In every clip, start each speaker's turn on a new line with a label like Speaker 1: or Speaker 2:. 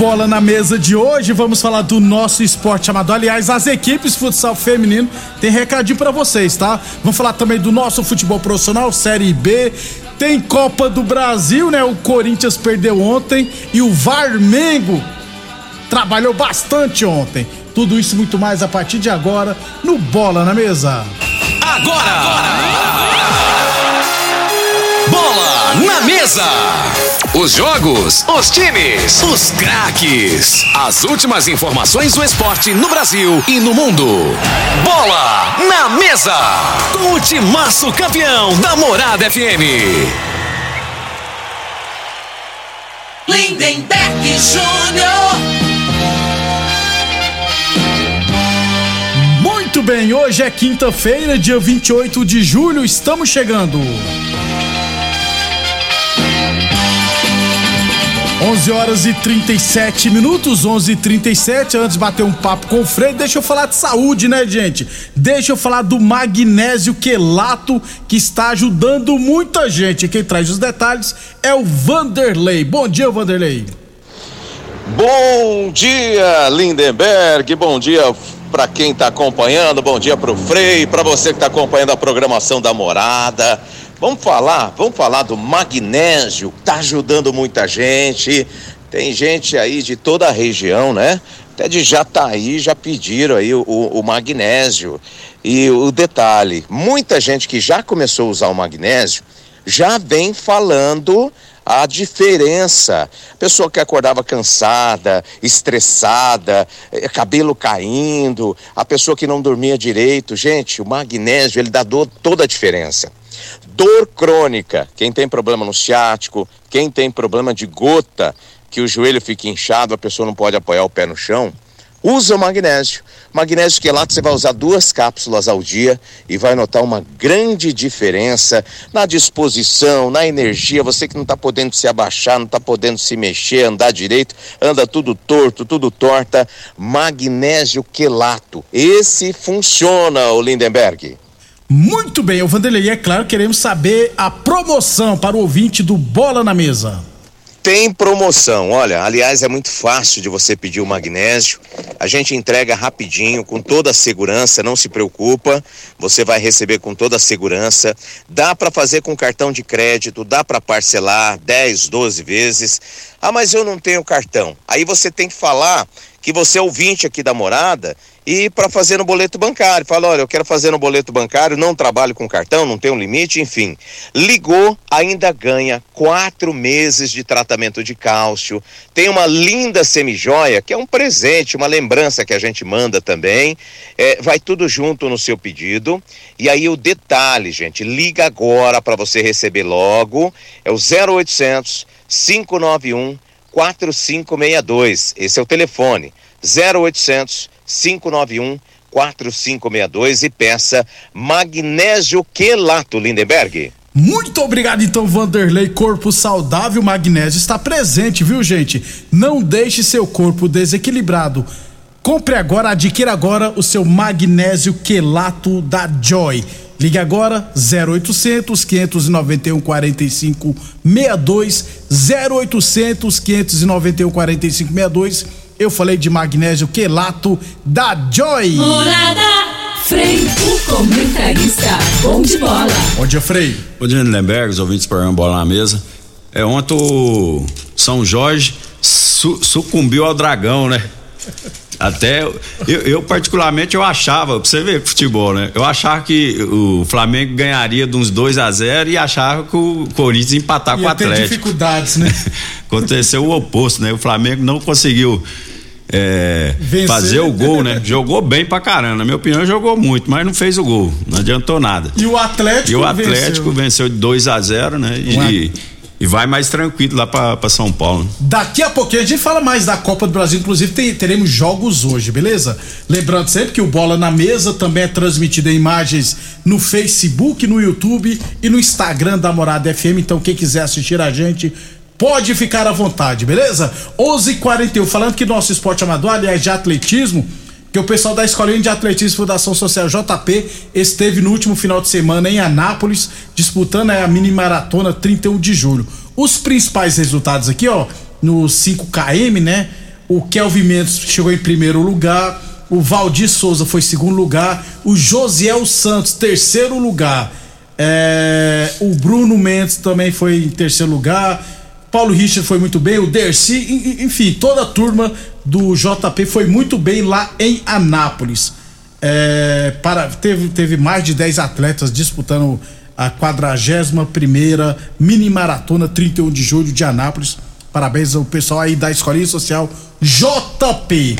Speaker 1: Bola na Mesa de hoje, vamos falar do nosso esporte amador. Aliás, as equipes futsal feminino tem recadinho pra vocês, tá? Vamos falar também do nosso futebol profissional, Série B. Tem Copa do Brasil, né? O Corinthians perdeu ontem e o Varmengo trabalhou bastante ontem. Tudo isso e muito mais a partir de agora no Bola na Mesa.
Speaker 2: Agora! Bola na Mesa! Os jogos, os times, os craques. As últimas informações do esporte no Brasil e no mundo. Bola na Mesa! Com o timaço campeão da Morada FM.
Speaker 3: Lindenberg Júnior.
Speaker 1: Muito bem, hoje é quinta-feira, dia 28 de julho, estamos chegando. 11 horas e 37 minutos, 11 e 37 Antes de bater um papo com o Frei, deixa eu falar de saúde, né, gente? Deixa eu falar do magnésio quelato que está ajudando muita gente. Quem traz os detalhes é o Vanderlei. Bom dia, Vanderlei.
Speaker 4: Bom dia, Lindenberg. Bom dia para quem está acompanhando. Bom dia para o Frei, para você que está acompanhando a programação da Morada. Vamos falar, vamos falar do magnésio, tá ajudando muita gente. Tem gente aí de toda a região, né? Até de Jataí já pediram aí o, o magnésio. E o detalhe, muita gente que já começou a usar o magnésio já vem falando a diferença. Pessoa que acordava cansada, estressada, eh, cabelo caindo, a pessoa que não dormia direito. Gente, o magnésio, ele dá toda a diferença. Dor crônica, quem tem problema no ciático, quem tem problema de gota, que o joelho fica inchado, a pessoa não pode apoiar o pé no chão, usa o magnésio. Magnésio quelato você vai usar duas cápsulas ao dia e vai notar uma grande diferença na disposição, na energia. Você que não está podendo se abaixar, não está podendo se mexer, andar direito, anda tudo torto, tudo torta. Magnésio quelato. Esse funciona, o Lindenberg.
Speaker 1: Muito bem, o Vanderlei, é claro, queremos saber a promoção para o ouvinte do Bola na Mesa.
Speaker 4: Tem promoção, olha, aliás é muito fácil de você pedir o magnésio. A gente entrega rapidinho, com toda a segurança, não se preocupa. Você vai receber com toda a segurança. Dá para fazer com cartão de crédito, dá para parcelar 10, 12 vezes. Ah, mas eu não tenho cartão. Aí você tem que falar que você é ouvinte aqui da morada e para fazer no boleto bancário. Fala, olha, eu quero fazer no boleto bancário, não trabalho com cartão, não tenho limite, enfim. Ligou, ainda ganha quatro meses de tratamento de cálcio. Tem uma linda semijoia, que é um presente, uma lembrança que a gente manda também. É, vai tudo junto no seu pedido. E aí o detalhe, gente, liga agora para você receber logo. É o 0800 591 4562. Esse é o telefone. 0800 591 4562 e peça magnésio quelato Lindenberg.
Speaker 1: Muito obrigado então, Vanderlei. Corpo saudável, magnésio está presente, viu, gente? Não deixe seu corpo desequilibrado. Compre agora, adquira agora o seu magnésio quelato da Joy. Ligue agora 0800 591 45 62 0800 591 45 62. Eu falei de magnésio quelato da Joy.
Speaker 3: Morada Frei, o comentarista bom de bola.
Speaker 1: Bom dia, Frei.
Speaker 5: Bom dia, Lindenberg, os ouvintes para bola na mesa. É, ontem o São Jorge su sucumbiu ao dragão, né? Até eu, eu, particularmente eu achava, pra você ver futebol, né? Eu achava que o Flamengo ganharia de uns 2 a 0 e achava que o Corinthians ia empatar
Speaker 1: Ia
Speaker 5: com o Atlético.
Speaker 1: dificuldades, né?
Speaker 5: Aconteceu o oposto, né? O Flamengo não conseguiu é, fazer o gol, né? Jogou bem pra caramba. Na minha opinião, jogou muito, mas não fez o gol. Não adiantou nada.
Speaker 1: E o Atlético
Speaker 5: E o Atlético venceu, de 2 a 0 né? E, e vai mais tranquilo lá pra São Paulo.
Speaker 1: Daqui a pouquinho a gente fala mais da Copa do Brasil, inclusive tem- teremos jogos hoje, beleza? Lembrando sempre que o Bola na Mesa também é transmitido em imagens no Facebook, no YouTube e no Instagram da Morada FM, então quem quiser assistir a gente pode ficar à vontade, beleza? 11:41 falando que nosso esporte amador, aliás, de atletismo, que o pessoal da Escolinha de Atletismo Fundação Social JP esteve no último final de semana em Anápolis, disputando a mini maratona 31 de julho. Os principais resultados aqui, ó, no 5KM, né? O Kelvin Mendes chegou em primeiro lugar, o Valdir Souza foi segundo lugar, o Josiel Santos, terceiro lugar. É, o Bruno Mendes também foi em terceiro lugar. Paulo Richard foi muito bem, o Dercy, en- en- enfim, toda a turma do JP foi muito bem lá em Anápolis. É, para, teve, teve mais de 10 atletas disputando a 41 mini maratona 31 de julho de Anápolis. Parabéns ao pessoal aí da Escolinha Social JP.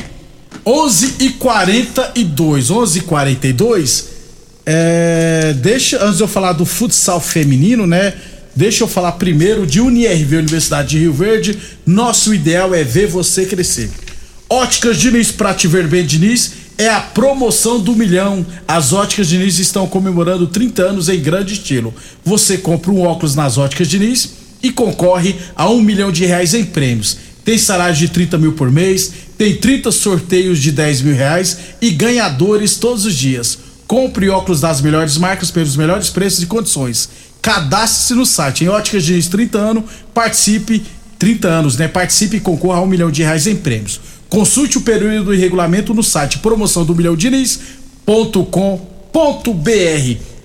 Speaker 1: 11 e 42 11 e 42 é, deixa, antes de eu falar do futsal feminino, né? Deixa eu falar primeiro de UniRV, Universidade de Rio Verde. Nosso ideal é ver você crescer. Óticas Diniz, pra te ver bem, Diniz, é a promoção do milhão. As Óticas Diniz estão comemorando 30 anos em grande estilo. Você compra um óculos nas Óticas Diniz e concorre a um milhão de reais em prêmios. Tem salário de 30 mil por mês, tem 30 sorteios de 10 mil reais e ganhadores todos os dias. Compre óculos das melhores marcas pelos melhores preços e condições. Cadastre-se no site em Óticas Diniz 30 anos, participe 30 anos, né? Participe e concorra a um milhão de reais em prêmios. Consulte o período e regulamento no site promoção do milhão Diniz.com.br.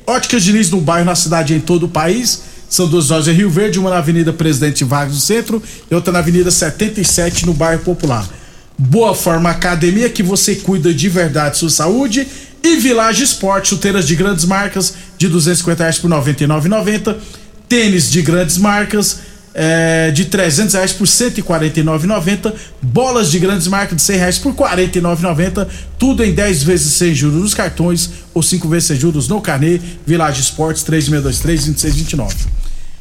Speaker 1: Óticas Diniz no bairro, na cidade e em todo o país. São duas lojas em Rio Verde, uma na Avenida Presidente Vargas no centro e outra na Avenida 77 no bairro Popular. Boa Forma Academia, que você cuida de verdade sua saúde. E Village Esporte, chuteiras de grandes marcas de 250 reais por R$ 99,90. Tênis de grandes marcas é, de 300 reais por 149,90. Bolas de grandes marcas de 100 reais por 49,90. Tudo em 10 vezes sem juros nos cartões ou 5 vezes sem juros no carnê. Village Esportes 3623-2629.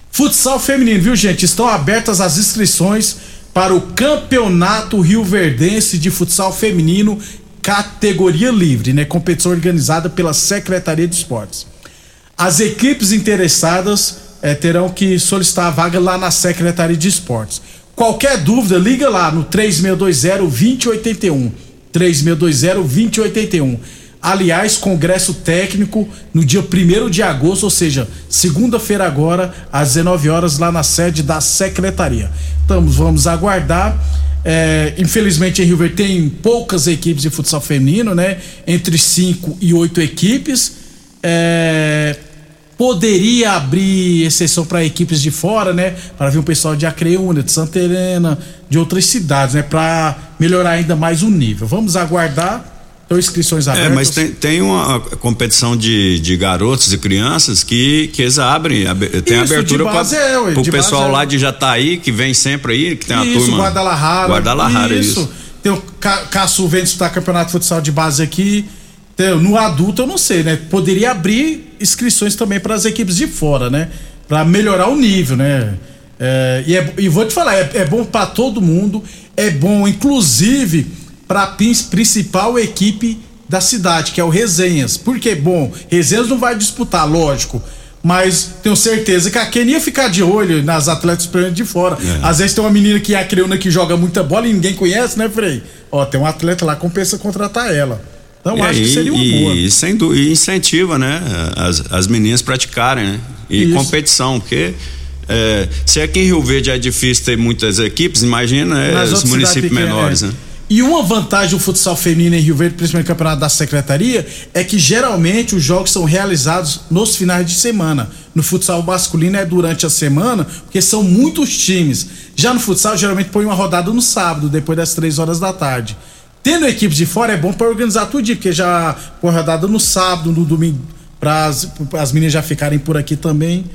Speaker 1: Futsal feminino, viu gente? Estão abertas as inscrições para o Campeonato Rio Verdense de Futsal Feminino, categoria livre, né? Competição organizada pela Secretaria de Esportes. As equipes interessadas eh, terão que solicitar a vaga lá na Secretaria de Esportes. Qualquer dúvida, liga lá no 3620-2081. 3620-2081. Aliás, congresso técnico no dia 1 de agosto, ou seja, segunda-feira agora, às 19 horas, lá na sede da secretaria. Então, vamos aguardar. É, infelizmente em Rio Verde tem poucas equipes de futsal feminino, né? Entre 5 e 8 equipes. É, poderia abrir exceção para equipes de fora, né? Para vir um pessoal de Acreúna, de Santa Helena, de outras cidades, né? Para melhorar ainda mais o nível. Vamos aguardar. Então, inscrições abertas.
Speaker 5: É, mas tem, tem uma competição de, de garotos e crianças que, que eles abrem, tem
Speaker 1: Isso,
Speaker 5: abertura para
Speaker 1: é,
Speaker 5: o pessoal
Speaker 1: é.
Speaker 5: lá de Jataí, que vem sempre aí, que tem uma
Speaker 1: isso,
Speaker 5: turma.
Speaker 1: Guadalajara.
Speaker 5: Guadalajara, isso.
Speaker 1: Tem o Ca Caçu vem disputar campeonato de futsal de base aqui. Tem- no adulto eu não sei, né? Poderia abrir inscrições também para as equipes de fora, né? Para melhorar o nível, né? É, e, é- e vou te falar, é, é bom para todo mundo, é bom inclusive para a principal equipe da cidade, que é o Resenhas. Por que bom? Resenhas não vai disputar, lógico. Mas tenho certeza que a Kenny ia ficar de olho nas atletas de fora. É. Às vezes tem uma menina que é a criuna que joga muita bola e ninguém conhece, né, Frei? Ó, tem um atleta lá, compensa contratar ela. Então, e acho aí, que seria uma
Speaker 5: e,
Speaker 1: boa.
Speaker 5: E, sem, e incentiva, né? As, as meninas praticarem, né? E Isso. competição, porque é, se aqui em Rio Verde é difícil ter muitas equipes, imagina é, os municípios menores, é. né?
Speaker 1: E uma vantagem do futsal feminino em Rio Verde, principalmente no campeonato da secretaria, é que geralmente os jogos são realizados nos finais de semana. No futsal masculino é durante a semana, porque são muitos times. Já no futsal, geralmente põe uma rodada no sábado, depois das três horas da tarde. Tendo equipes de fora é bom para organizar tudo, porque já põe rodada no sábado, no domingo, para as meninas já ficarem por aqui também.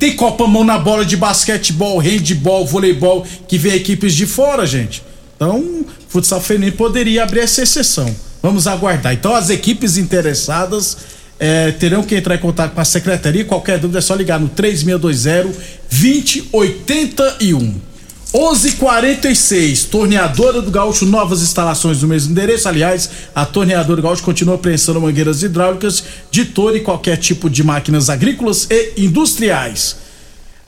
Speaker 1: Tem Copa Mão na bola de basquetebol, handball, voleibol, que vem equipes de fora, gente. Então, futsal feminino poderia abrir essa exceção. Vamos aguardar. Então, as equipes interessadas é, terão que entrar em contato com a secretaria. Qualquer dúvida é só ligar no 3620 2081. 11:46 Torneadora do Gaúcho, novas instalações no mesmo endereço. Aliás, a Torneadora do Gaúcho continua prensando mangueiras hidráulicas de todo e qualquer tipo de máquinas agrícolas e industriais.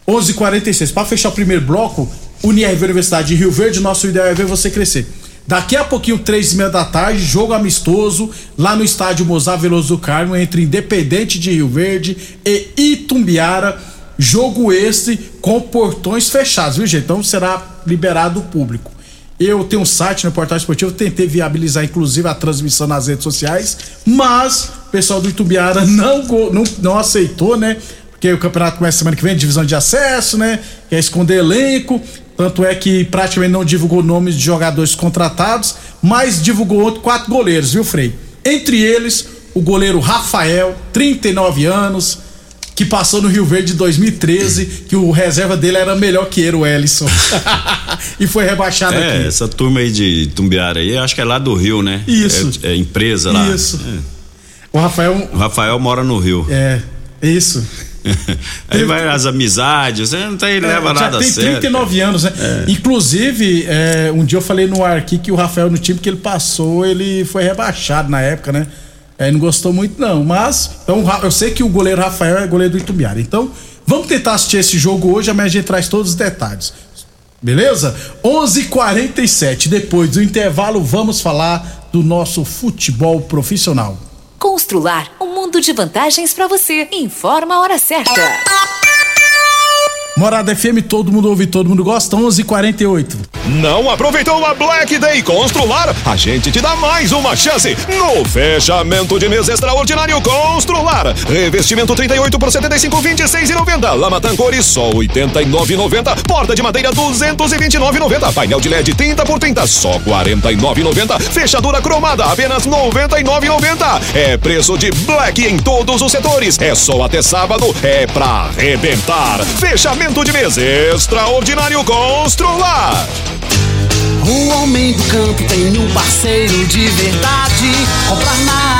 Speaker 1: 11:46 Para fechar o primeiro bloco, Unirv Universidade de Rio Verde, nosso ideal é ver você crescer. Daqui a pouquinho, três e meia da tarde, jogo amistoso lá no estádio Mozar Veloso do Carmo entre Independente de Rio Verde e Itumbiara. Jogo este com portões fechados, viu, gente? Então será liberado o público. Eu tenho um site no Portal Esportivo, tentei viabilizar inclusive a transmissão nas redes sociais, mas o pessoal do Itumbiara não, não, não aceitou, né? Porque o campeonato começa semana que vem, divisão de acesso, né? Quer esconder elenco. Tanto é que praticamente não divulgou nomes de jogadores contratados, mas divulgou quatro goleiros, viu, Frei? Entre eles, o goleiro Rafael, 39 anos, que passou no Rio Verde em 2013, que o reserva dele era melhor que ele, o Ellison. e foi rebaixado
Speaker 5: é,
Speaker 1: aqui.
Speaker 5: essa turma aí de Tumbiara aí, acho que é lá do Rio, né?
Speaker 1: Isso.
Speaker 5: É, é empresa lá.
Speaker 1: Isso. É. O Rafael.
Speaker 5: O Rafael mora no Rio.
Speaker 1: É, isso.
Speaker 5: Aí vai as amizades, não tem, é, leva nada a
Speaker 1: sério. Já tem 39 cara. anos, né? É. Inclusive, é, um dia eu falei no ar aqui que o Rafael, no time que ele passou, ele foi rebaixado na época, né? É, não gostou muito, não. Mas, então, eu sei que o goleiro Rafael é goleiro do Itumbiara. Então, vamos tentar assistir esse jogo hoje, amanhã a gente traz todos os detalhes. Beleza? 11:47 h 47 Depois do intervalo, vamos falar do nosso futebol profissional.
Speaker 6: Constrular um mundo de vantagens para você. Informa a hora certa.
Speaker 1: Morada FM, todo mundo ouve, todo mundo gosta, 11:48.
Speaker 7: Não aproveitou a Black Day Constrular? A gente te dá mais uma chance no fechamento de mês extraordinário Constrular. Revestimento 38 por 75, 26,90. Lama Tancori só 89,90. Porta de madeira 229,90. Painel de LED 30 por 30 só 49,90. Fechadura cromada apenas 99,90. É preço de Black em todos os setores. É só até sábado, é pra arrebentar. Fechamento Fechamento de mês extraordinário Constrular.
Speaker 8: O homem do campo tem um parceiro de verdade. Comprar na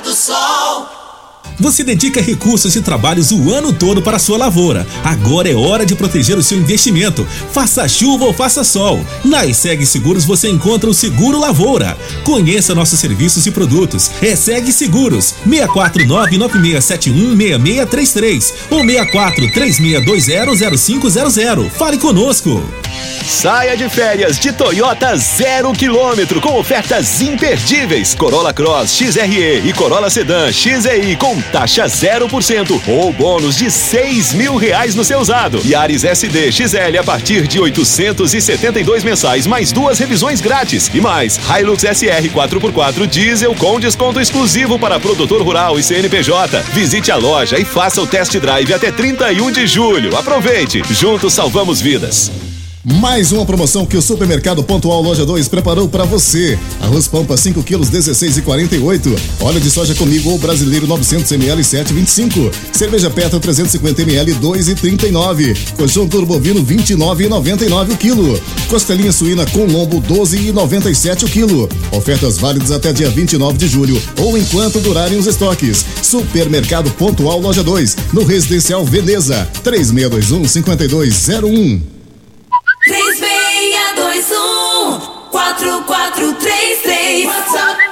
Speaker 8: do Sol.
Speaker 9: Você dedica recursos e trabalhos o ano todo para a sua lavoura. Agora é hora de proteger o seu investimento. Faça chuva ou faça sol. Na ESEG Seguros você encontra o Seguro Lavoura. Conheça nossos serviços e produtos. ESEG Seguros 64996716633 ou 6436200500. Fale conosco.
Speaker 7: Saia de férias de Toyota zero quilômetro com ofertas imperdíveis. Corolla Cross XRE e Corolla Sedan XEI com taxa 0% ou bônus de 6 mil reais no seu usado. Yaris SD XL a partir de 872 mensais, mais duas revisões grátis. E mais, Hilux SR 4x4 diesel com desconto exclusivo para produtor rural e CNPJ. Visite a loja e faça o test drive até 31 de julho. Aproveite! Juntos salvamos vidas.
Speaker 10: Mais uma promoção que o Supermercado Pontual Loja 2 preparou para você. Arroz Pampa 5 quilos 16 e 48. Óleo de soja comigo ou brasileiro 900 ml 7,25. Cerveja Petra 350 ml 2,39. Colchão turbo bovino 29,99 o quilo. Costelinha suína com lombo 12,97 o quilo. Ofertas válidas até dia 29 de julho ou enquanto durarem os estoques. Supermercado Pontual Loja 2 no Residencial Veneza 3621 5201.
Speaker 3: 3621 4433 WhatsApp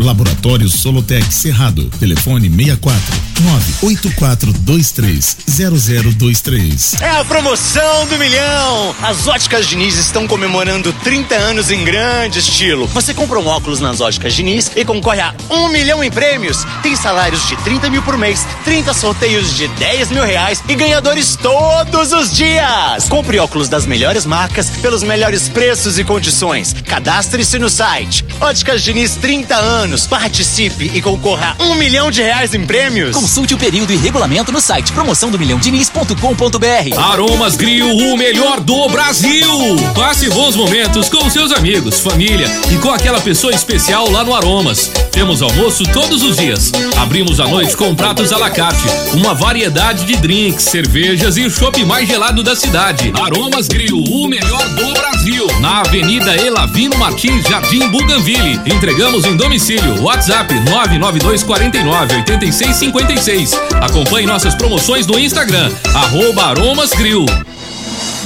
Speaker 9: Laboratório Solotec Cerrado. Telefone 64 98423 0023.
Speaker 11: É a promoção do milhão! As óticas Diniz estão comemorando 30 anos em grande estilo. Você compra um óculos nas óticas Diniz e concorre a um milhão em prêmios. Tem salários de 30 mil por mês, 30 sorteios de 10 mil reais e ganhadores todos os dias. Compre óculos das melhores marcas pelos melhores preços e condições. Cadastre-se no site. Óticas Diniz 30 anos. Participe e concorra a um milhão de reais em prêmios.
Speaker 12: Consulte o período e regulamento no site promoção do milhão diniz.com.br.
Speaker 13: Aromas Grill, o melhor do Brasil. Passe bons momentos com seus amigos, família e com aquela pessoa especial lá no Aromas. Temos almoço todos os dias. Abrimos à noite com pratos à la carte, uma variedade de drinks, cervejas e o chopp mais gelado da cidade. Aromas Grill, o melhor do Brasil. Na Avenida Elavino Martins, Jardim Buganville. Entregamos em domicílio. WhatsApp 992 49 86 56. Acompanhe nossas promoções no Instagram, arroba Aromas Grill.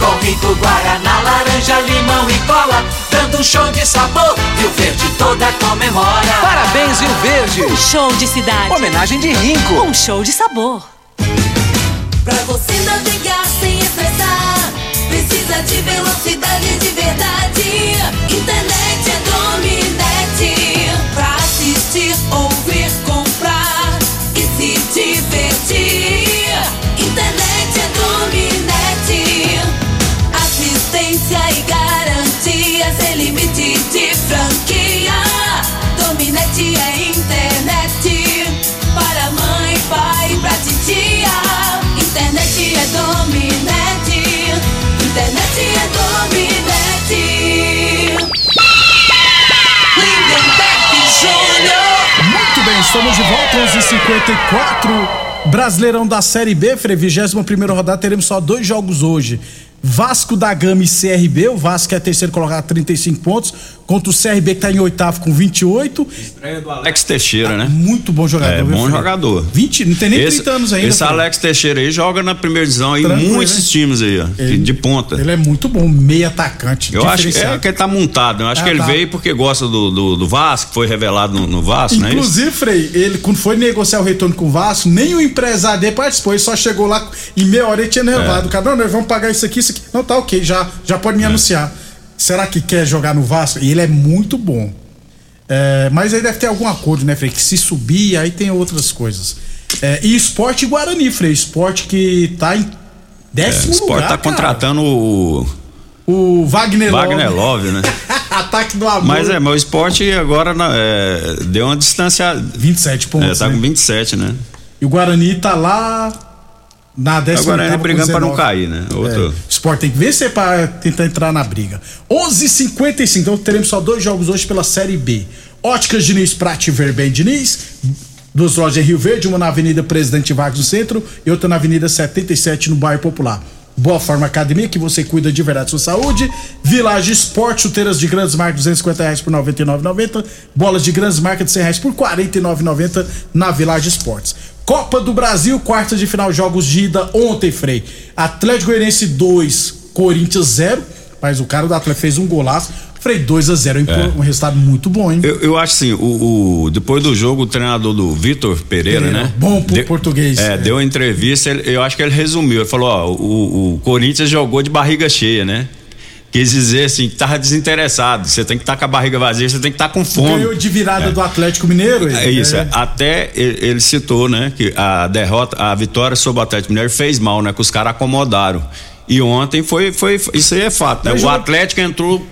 Speaker 14: com rico Guaraná, laranja, limão e cola, dando um show de sabor. Rio Verde toda comemora.
Speaker 15: Parabéns, Rio Verde.
Speaker 16: Um show de cidade.
Speaker 15: Homenagem de Rinco.
Speaker 16: Um show de sabor.
Speaker 3: Pra você navegar sem estressar, precisa de velocidade de verdade. Internet é Dominete. Pra assistir, ouvir, comprar e se divertir. Pai, pra titia. Internet é Dominete. Internet é Dominete. Lindenberg Júnior.
Speaker 1: Muito bem, estamos de volta, 11h54. Brasileirão da Série B, Frei, 21 primeira rodada, teremos só dois jogos hoje. Vasco da Gama e CRB, o Vasco é terceiro colocado 35 pontos, contra o CRB que tá em oitavo com 28.
Speaker 5: Estreia do Alex Teixeira, né?
Speaker 1: Muito bom jogador.
Speaker 5: É, bom jogador.
Speaker 1: 20, não tem nem
Speaker 5: esse,
Speaker 1: 30 anos ainda.
Speaker 5: Esse. Alex Teixeira aí joga na primeira divisão aí,
Speaker 1: Tranquilo,
Speaker 5: muitos
Speaker 1: né?
Speaker 5: times aí, ó, de- de ponta.
Speaker 1: Ele é muito bom, meio atacante.
Speaker 5: Eu acho que, é que ele tá montado. Eu acho
Speaker 1: Ah,
Speaker 5: que ele
Speaker 1: tá.
Speaker 5: veio porque gosta do, do, do Vasco, foi revelado no, no Vasco, não é isso?
Speaker 1: Inclusive, Frei, ele quando foi negociar o retorno com o Vasco, nem o empresário dele participou, ele só chegou lá em meia hora e tinha
Speaker 5: É.
Speaker 1: levado. O cara, não, nós vamos pagar isso aqui, isso aqui. Não, tá ok, já, já pode me anunciar. Será que quer jogar no Vasco? E ele é muito bom. É, mas aí deve ter algum acordo, né, Frei? Que se subir, aí tem outras coisas. É, e esporte Guarani, Frei. Esporte que tá em décimo
Speaker 5: É,
Speaker 1: lugar.
Speaker 5: tá
Speaker 1: cara.
Speaker 5: contratando o
Speaker 1: O Wagner,
Speaker 5: Wagner
Speaker 1: Love.
Speaker 5: Love, né?
Speaker 1: Ataque do amor.
Speaker 5: Mas é, mas o esporte agora na- é, deu uma distância.
Speaker 1: 27 pontos.
Speaker 5: É, tá
Speaker 1: né?
Speaker 5: com 27, né?
Speaker 1: E o Guarani tá lá na décima
Speaker 5: Agora
Speaker 1: com
Speaker 5: brigando pra não
Speaker 1: 19.
Speaker 5: cair, né? Outro.
Speaker 1: É, Sport tem que vencer pra tentar entrar na briga. 11:55. Então teremos só dois jogos hoje pela Série B. Óticas Diniz, Prate Verben Diniz. Duas lojas em Rio Verde, uma na Avenida Presidente Vargas no centro e outra na Avenida 77 no bairro Popular. Boa Forma Academia, que você cuida de verdade da sua saúde. Village Esporte, chuteiras de grandes marcas, 250 reais por 99,90. Bolas de grandes marcas de 100 reais por 49,90 na Village Esportes. Copa do Brasil, quartas de final, jogos de ida ontem, Frei. Atlético Goianiense 2, Corinthians 0. Mas o cara do Atlético fez um golaço. Frei 2 a 0
Speaker 5: É.
Speaker 1: um resultado muito bom, hein?
Speaker 5: Eu, eu acho assim, o, o- depois do jogo, o treinador do Vitor Pereira,
Speaker 1: Pereira,
Speaker 5: né?
Speaker 1: bom pro
Speaker 5: Deu-
Speaker 1: português,
Speaker 5: É,
Speaker 1: é.
Speaker 5: deu uma entrevista, ele- eu acho que ele resumiu. Ele falou: ó, o, o Corinthians jogou de barriga cheia, né? Quis dizer assim, que tava desinteressado. Você tem que estar com a barriga vazia, você tem que estar com fome.
Speaker 1: Ganhou de virada do Atlético Mineiro. ele,
Speaker 5: É isso, é. até ele, citou, né, que a derrota, a vitória sobre o Atlético Mineiro fez mal, né, que os caras acomodaram. E ontem foi, foi, isso aí é fato, né?
Speaker 1: Mas
Speaker 5: O
Speaker 1: jogo-
Speaker 5: Atlético entrou,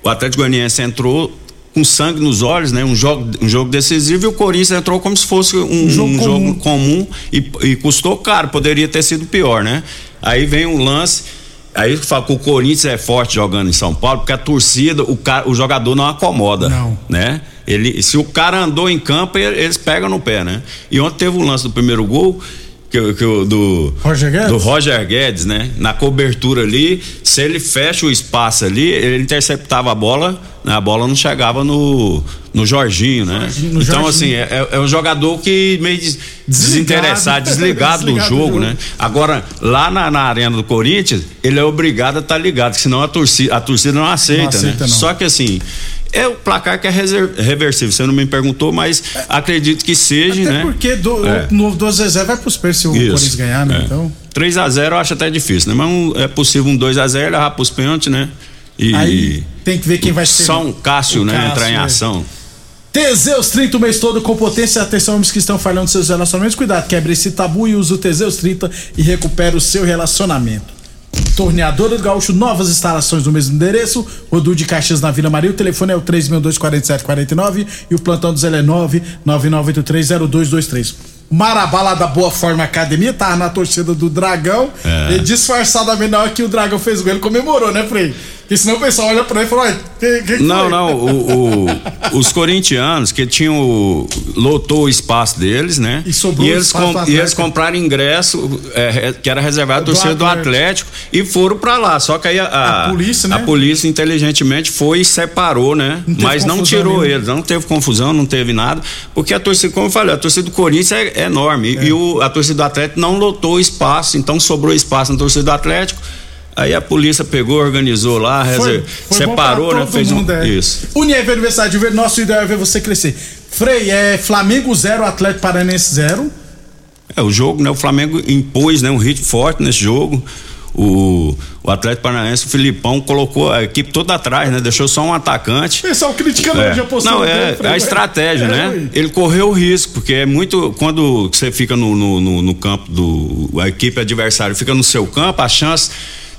Speaker 5: o Atlético Goianiense entrou com sangue nos olhos, né? Um jogo, um jogo decisivo e o Corinthians entrou como se fosse um, um
Speaker 1: jogo
Speaker 5: jogo,
Speaker 1: comum.
Speaker 5: comum, e, e custou caro, poderia ter sido pior, né? Aí vem um lance, aí fala que o Corinthians é forte jogando em São Paulo, porque a torcida, o, cara, o jogador não acomoda,
Speaker 1: Não.
Speaker 5: né? Ele, se o cara andou em campo, ele- eles pegam no pé, né? E ontem teve o lance do primeiro gol, que, que do
Speaker 1: Roger Guedes?
Speaker 5: do Roger Guedes, né? Na cobertura ali, se ele fecha o espaço ali, ele interceptava a bola? A bola não chegava no, no Jorginho, né?
Speaker 1: Jorginho, no
Speaker 5: então,
Speaker 1: Jorginho.
Speaker 5: assim, é, é um jogador que meio des- desinteressado, desligado, do
Speaker 1: Desligado do
Speaker 5: jogo,
Speaker 1: jogo.
Speaker 5: né? Agora, lá na, na arena do Corinthians, ele é obrigado a estar ligado, senão a torcida, a torcida não aceita,
Speaker 1: aceita,
Speaker 5: né?
Speaker 1: não.
Speaker 5: Só que assim. É o placar que é reversível, você não me perguntou, mas acredito que seja,
Speaker 1: Até
Speaker 5: né?
Speaker 1: porque do,
Speaker 5: É.
Speaker 1: o novo do Zezé vai pros pés se o Corinthians ganhar, né?
Speaker 5: é.
Speaker 1: Então.
Speaker 5: 3 a 0 eu acho até difícil, né? Mas um- é possível um 2 a 0 levar pros pênaltis, né? E
Speaker 1: Aí tem que ver quem vai ser.
Speaker 5: só um Cássio,
Speaker 1: o
Speaker 5: né?
Speaker 1: Cássio,
Speaker 5: entrar em ação.
Speaker 1: Teseus 30 o mês todo com potência. Atenção, homens que estão falhando seus relacionamentos. Cuidado, quebre esse tabu e use o Teseus 30 e recupere o seu relacionamento. Torneadora do Gaúcho, novas instalações no mesmo endereço. Rodu de Caxias na Vila Maria. O telefone é o 3624749 e o plantão do Zé é 999830223. Marabá lá da Boa Forma Academia, tava na torcida do Dragão.
Speaker 5: É.
Speaker 1: E disfarçadamente, na hora que o Dragão fez o gol, ele comemorou, né, Frei? Porque senão o pessoal olha pra ele e fala: "Ué, que, que
Speaker 5: Não,
Speaker 1: foi?"
Speaker 5: não, o- o- os corintianos que tinham lotou o espaço deles, né?
Speaker 1: E sobrou
Speaker 5: eles,
Speaker 1: espaço
Speaker 5: com- e eles compraram ingresso é, é, que era reservado
Speaker 1: Do
Speaker 5: torcida do
Speaker 1: Atlético.
Speaker 5: E foram pra lá. Só que aí a, a,
Speaker 1: A polícia, né?
Speaker 5: a polícia inteligentemente foi e separou, né?
Speaker 1: Não
Speaker 5: Mas não tirou
Speaker 1: nenhuma.
Speaker 5: eles, não teve confusão, não teve nada, porque a torcida, como eu falei, a torcida do Corinthians é, é enorme e o- a torcida do Atlético não lotou o espaço, então sobrou espaço na torcida do Atlético. Aí a polícia pegou, organizou lá, reser-
Speaker 1: foi
Speaker 5: separou, né? Fez um.
Speaker 1: mundo, é.
Speaker 5: Isso.
Speaker 1: Unieve Universidade de Verde, nosso ideal é ver você crescer. Frei, é Flamengo 0, Atlético Paranense 0.
Speaker 5: É, o jogo, né? O Flamengo impôs, né? Um ritmo forte nesse jogo. O, o Atlético Paranaense, o Filipão, colocou a equipe toda atrás, né? Deixou só um atacante.
Speaker 1: Pessoal criticando
Speaker 5: É.
Speaker 1: a postura
Speaker 5: Não, é, a estratégia,
Speaker 1: É,
Speaker 5: né?
Speaker 1: ué.
Speaker 5: Ele correu o risco, porque é muito. Quando você fica no, no, no- no campo do. A equipe adversária fica no seu campo, a chance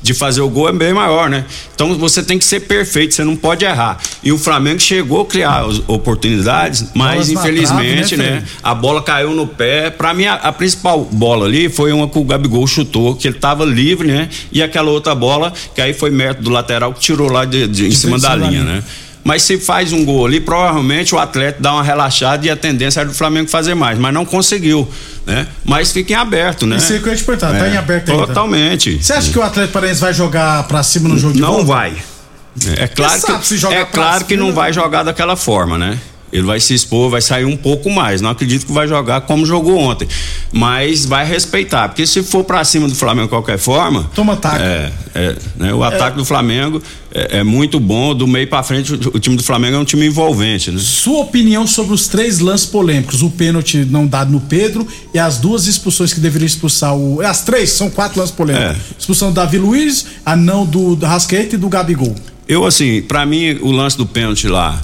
Speaker 5: de fazer o gol é bem maior, né? Então você tem que ser perfeito, você não pode errar. E o Flamengo chegou a criar oportunidades, mas
Speaker 1: Bolas
Speaker 5: infelizmente,
Speaker 1: trave, né,
Speaker 5: né? A bola caiu no pé. Pra mim, a, a principal bola ali foi uma que o Gabigol chutou, que ele tava livre, né? E aquela outra bola, que aí foi mérito do lateral que tirou lá de, de- em cima da linha, né? Mas se faz um gol ali, provavelmente o atleta dá uma relaxada e a tendência era do Flamengo fazer mais, mas não conseguiu, né? Mas fica em aberto, né?
Speaker 1: Isso aí que eu ia te perguntar, tá
Speaker 5: É,
Speaker 1: em aberto ainda.
Speaker 5: Totalmente.
Speaker 1: Você acha que o Atlético Paranense vai jogar pra cima no jogo de
Speaker 5: Não
Speaker 1: volta?
Speaker 5: vai. É claro que, é claro que não vai jogar daquela forma, né? Ele vai se expor, vai sair um pouco mais. Não acredito que vai jogar como jogou ontem. Mas vai respeitar. Porque se for pra cima do Flamengo de qualquer forma.
Speaker 1: Toma ataque.
Speaker 5: É, é, né? O ataque do Flamengo é, é muito bom. Do meio pra frente, o, o time do Flamengo é um time envolvente, né?
Speaker 1: Sua opinião sobre os três lances polêmicos, o pênalti não dado no Pedro e as duas expulsões que deveriam expulsar o. As três, são quatro lances polêmicos.
Speaker 5: É.
Speaker 1: Expulsão do Davi Luiz, a não do, do Rasqueta e do Gabigol.
Speaker 5: Eu, assim, para mim, o lance do pênalti lá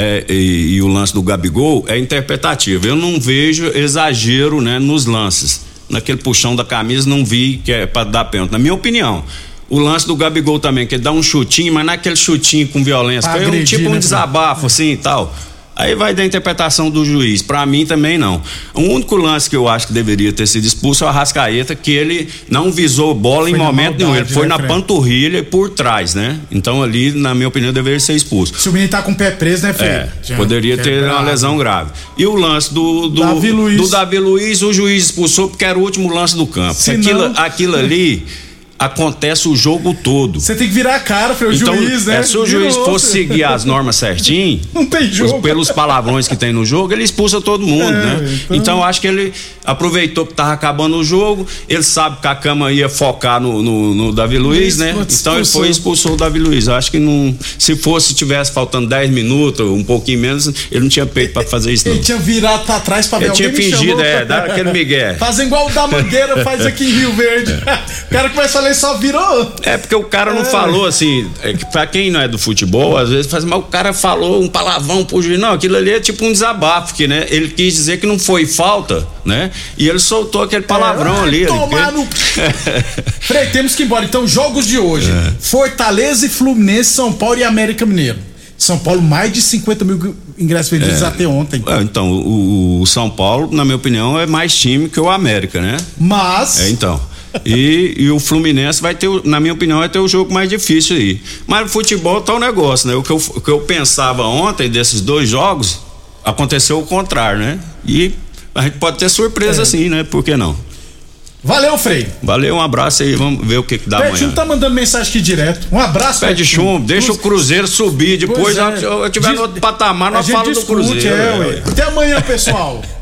Speaker 5: é, e, e, o lance do Gabigol é interpretativo. Eu não vejo exagero né, nos lances. Naquele puxão da camisa, não vi que é para dar pênalti. Na minha opinião. O lance do Gabigol também, que ele dá um chutinho, mas não é aquele chutinho com violência. Foi um, tipo um né, desabafo, assim e tal. Aí vai da interpretação do juiz. Para mim também não. O único lance que eu acho que deveria ter sido expulso é o Arrascaeta, que ele não visou bola foi em momento maldade, nenhum. Ele foi né, na Fred? panturrilha e por trás, né? Então ali, na minha opinião, deveria ser expulso.
Speaker 1: Se o menino tá com o pé preso, né, Fred?
Speaker 5: É, Já, poderia ter uma lesão grave. E o lance do, do, Davi Luiz. do Davi Luiz, o juiz expulsou porque era o último lance do campo. Se aquilo, não... aquilo ali acontece o jogo todo.
Speaker 1: Você tem que virar a cara para o
Speaker 5: então,
Speaker 1: juiz, né?
Speaker 5: É, se o juiz fosse seguir as normas certinho,
Speaker 1: não tem jogo.
Speaker 5: Os, pelos palavrões que tem no jogo, ele expulsa todo mundo, é, né? Então... então eu acho que ele aproveitou que tava acabando o jogo, ele sabe que a cama ia focar no, no, no Davi Luiz, né? Então ele foi e expulsou o Davi Luiz. Eu acho que não, se fosse tivesse faltando 10 minutos, um pouquinho menos, ele não tinha peito para fazer isso não.
Speaker 1: Ele tinha virado para trás para ver
Speaker 5: Ele tinha fingido, é, dar aquele migué.
Speaker 1: Fazem igual o da Mangueira faz aqui em Rio Verde. o cara começa a ler só virou.
Speaker 5: É porque o cara não é. falou assim, é que pra quem não é do futebol, às vezes faz, mas o cara falou um palavrão pro juiz. Não, aquilo ali é tipo um desabafo, que, né? Ele quis dizer que não foi falta, né? E ele soltou aquele palavrão é, ali.
Speaker 1: Tomar ali, no... Frei, temos que ir embora. Então, jogos de hoje: é. Fortaleza e Fluminense, São Paulo e América Mineiro. São Paulo, mais de 50 mil ingressos vendidos é. até ontem.
Speaker 5: É, então, o, o, São Paulo, na minha opinião, é mais time que o América, né?
Speaker 1: Mas.
Speaker 5: É, então. E, e, o Fluminense vai ter, na minha opinião, vai ter o jogo mais difícil aí. Mas o futebol tá um negócio, né? O que, eu, o que eu pensava ontem desses dois jogos, aconteceu o contrário, né? E a gente pode ter surpresa é. sim, né? Por que não?
Speaker 1: Valeu, Frei.
Speaker 5: Valeu, um abraço aí, vamos ver o que, que dá Pede amanhã.
Speaker 1: tá mandando mensagem aqui direto. Um abraço,
Speaker 5: Pede chumbo, deixa o Cruzeiro subir. Depois, é. eu, eu tiver no outro patamar, nós falamos do Cruzeiro. É,
Speaker 1: Até amanhã, pessoal.